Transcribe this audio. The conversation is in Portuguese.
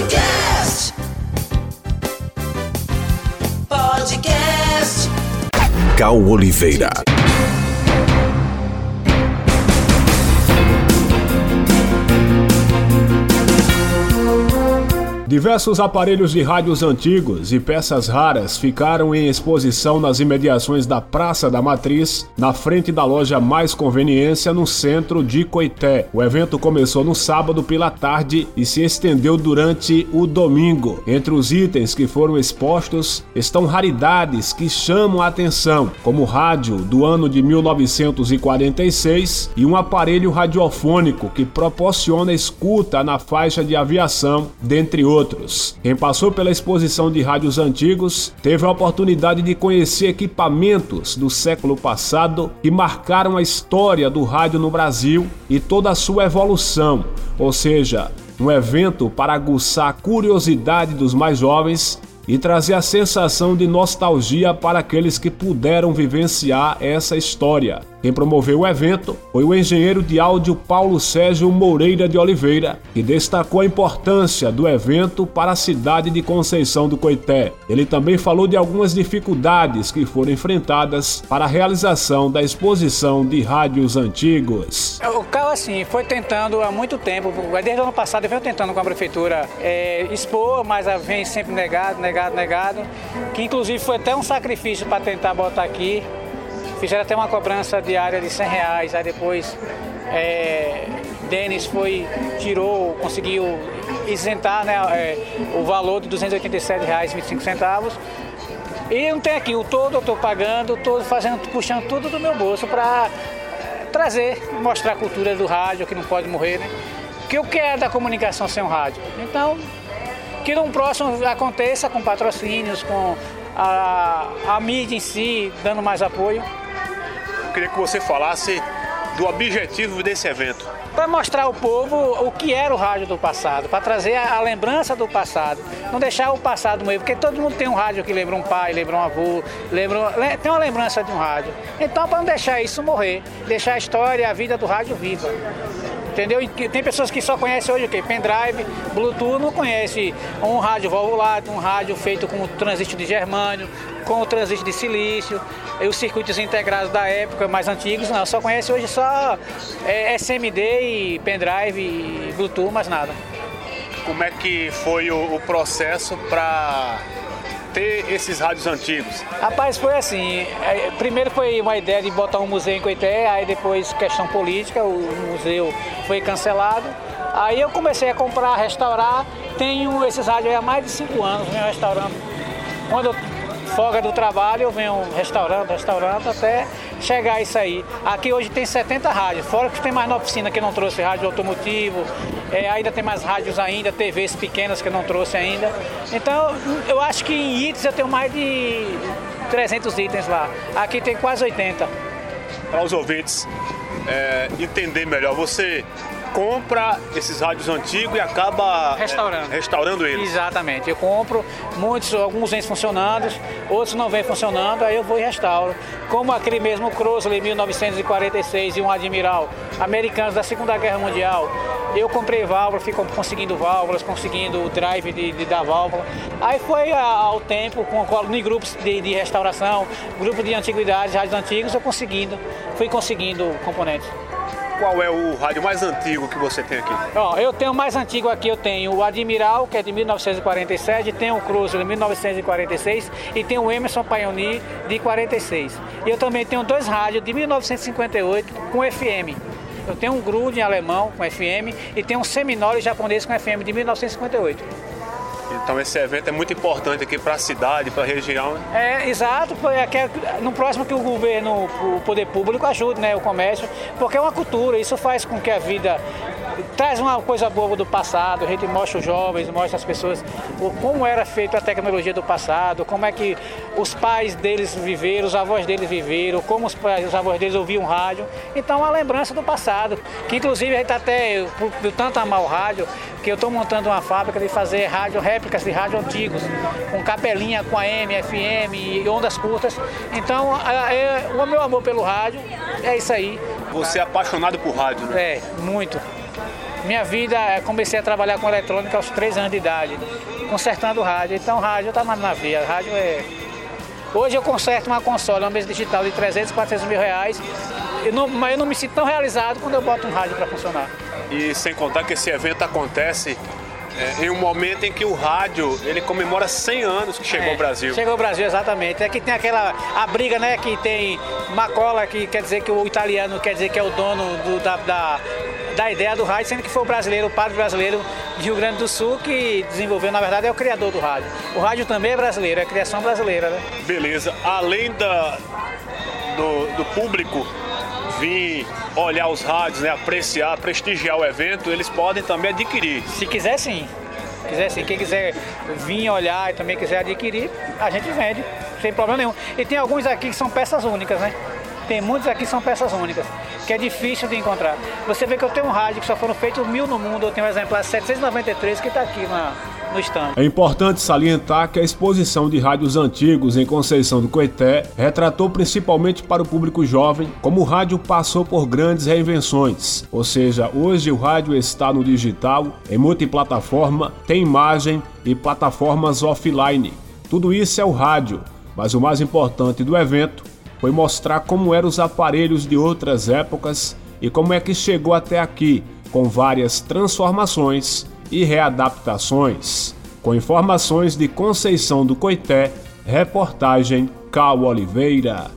Podcast. Podcast. Cal Oliveira. Diversos aparelhos de rádios antigos e peças raras ficaram em exposição nas imediações da Praça da Matriz, na frente da loja Mais Conveniência, no centro de Coité. O evento começou no sábado pela tarde e se estendeu durante o domingo. Entre os itens que foram expostos estão raridades que chamam a atenção, como o rádio do ano de 1946 e um aparelho radiofônico que proporciona escuta na faixa de aviação, dentre outros outros. Quem passou pela exposição de rádios antigos teve a oportunidade de conhecer equipamentos do século passado que marcaram a história do rádio no Brasil e toda a sua evolução, ou seja, um evento para aguçar a curiosidade dos mais jovens e trazer a sensação de nostalgia para aqueles que puderam vivenciar essa história. Quem promoveu o evento foi o engenheiro de áudio Paulo Sérgio Moreira de Oliveira, que destacou a importância do evento para a cidade de Conceição do Coité. Ele também falou de algumas dificuldades que foram enfrentadas para a realização da exposição de rádios antigos. O Assim, foi tentando há muito tempo, desde o ano passado, ele veio tentando com a prefeitura é, expor, mas vem sempre negado, negado, negado, que inclusive foi até um sacrifício para tentar botar aqui Fizeram até uma cobrança diária de 100 reais, aí depois é, Denis foi, tirou, conseguiu isentar né, é, o valor de R$ 287,25. E não tem aqui, o todo eu estou pagando, estou fazendo, puxando tudo do meu bolso para trazer, mostrar a cultura do rádio, que não pode morrer, né? Que eu quero da comunicação sem o rádio. Então, que no próximo aconteça com patrocínios, com a, a mídia em si, dando mais apoio queria que você falasse do objetivo desse evento. Para mostrar ao povo o que era o rádio do passado, para trazer a, lembrança do passado, não deixar o passado morrer, porque todo mundo tem um rádio que lembra um pai, lembra um avô, lembra, tem uma lembrança de um rádio. Então, para não deixar isso morrer, deixar a história e a vida do rádio viva. Entendeu? Tem pessoas que só conhecem hoje o quê? Pendrive, Bluetooth, não conhece um rádio valvulado, um rádio feito com transistor de germânio, com o transistor de silício, e os circuitos integrados da época mais antigos, não, só conhece hoje só é, SMD e pendrive e Bluetooth, mais nada. Como é que foi o, o processo para ter esses rádios antigos? Rapaz, foi assim. É, primeiro foi uma ideia de botar um museu em Coité, aí depois questão política, o museu foi cancelado. Aí eu comecei a comprar, restaurar. Tenho esses rádios há mais de cinco anos, venho restaurando. Quando eu folga do trabalho, eu venho restaurando, restaurando até chegar isso aí. Aqui hoje tem 70 rádios, fora que tem mais na oficina que não trouxe rádio automotivo, é, ainda tem mais rádios ainda, TVs pequenas que não trouxe ainda. Então, eu acho que em itens eu tenho mais de 300 itens lá. Aqui tem quase 80. Para os ouvintes é, entender melhor, você compra esses rádios antigos e acaba restaurando, é, restaurando eles. Exatamente. Eu compro, muitos, alguns vêm funcionando, outros não vêm funcionando, aí eu vou e restauro. Como aquele mesmo Crossley 1946 e um Admiral, americanos da Segunda Guerra Mundial. Eu comprei válvula, fui conseguindo válvulas, conseguindo o drive de, de da válvula. Aí foi ao tempo, com, em grupos de, de restauração, grupo de antiguidades, rádios antigos, eu conseguindo, fui conseguindo componentes qual é o rádio mais antigo que você tem aqui? Ó, eu tenho o mais antigo aqui, eu tenho o Admiral, que é de 1947, tem o Cruze de 1946 e tem o Emerson Pioneer de 46. E eu também tenho dois rádios de 1958 com FM. Eu tenho um Grud alemão com FM e tenho um Seminole japonês com FM de 1958. Então esse evento é muito importante aqui para a cidade, para a região. É, exato. No próximo que o governo, o poder público ajude né, o comércio, porque é uma cultura, isso faz com que a vida traz uma coisa boa do passado, a gente mostra os jovens, mostra as pessoas como era feita a tecnologia do passado, como é que os pais deles viveram, os avós deles viveram, como os, pais, os avós deles ouviam rádio. Então, é uma lembrança do passado, que inclusive a gente tá até, por, por tanto amar o rádio, que eu estou montando uma fábrica de fazer rádio, réplicas de rádio antigos, com capelinha, com AM, FM e ondas curtas. Então, é, o meu amor pelo rádio é isso aí. Você é apaixonado por rádio, né? É, muito. Minha vida, é, comecei a trabalhar com eletrônica aos 3 anos de idade, consertando rádio. Então, rádio está na via. Rádio é. Hoje eu conserto uma console, uma mesa digital de 300, 400 mil reais, eu não, mas eu não me sinto tão realizado quando eu boto um rádio para funcionar. E sem contar que esse evento acontece é, em um momento em que o rádio ele comemora 100 anos que chegou é, ao Brasil. Chegou ao Brasil, exatamente. É que tem aquela a briga, né? Que tem Macola, que quer dizer que o italiano quer dizer que é o dono do, da, da, da, ideia do rádio, sendo que foi o brasileiro, o padre brasileiro de Rio Grande do Sul que desenvolveu, na verdade, é o criador do rádio. O rádio também é brasileiro, é criação brasileira, né? Beleza. Além da, do, do público vir olhar os rádios, né, apreciar, prestigiar o evento, eles podem também adquirir. Se quiser sim. Quiser sim, quem quiser vir olhar e também quiser adquirir, a gente vende, sem problema nenhum. E tem alguns aqui que são peças únicas, né? Tem muitos aqui que são peças únicas, que é difícil de encontrar. Você vê que eu tenho um rádio que só foram feitos mil no mundo, eu tenho um exemplar 793 que está aqui na, no. É importante salientar que a exposição de rádios antigos em Conceição do Coité retratou principalmente para o público jovem como o rádio passou por grandes reinvenções. Ou seja, hoje o rádio está no digital, em multiplataforma, tem imagem e plataformas offline. Tudo isso é o rádio, mas o mais importante do evento foi mostrar como eram os aparelhos de outras épocas e como é que chegou até aqui, com várias transformações e readaptações. Com informações de Conceição do Coité, reportagem Cal Oliveira.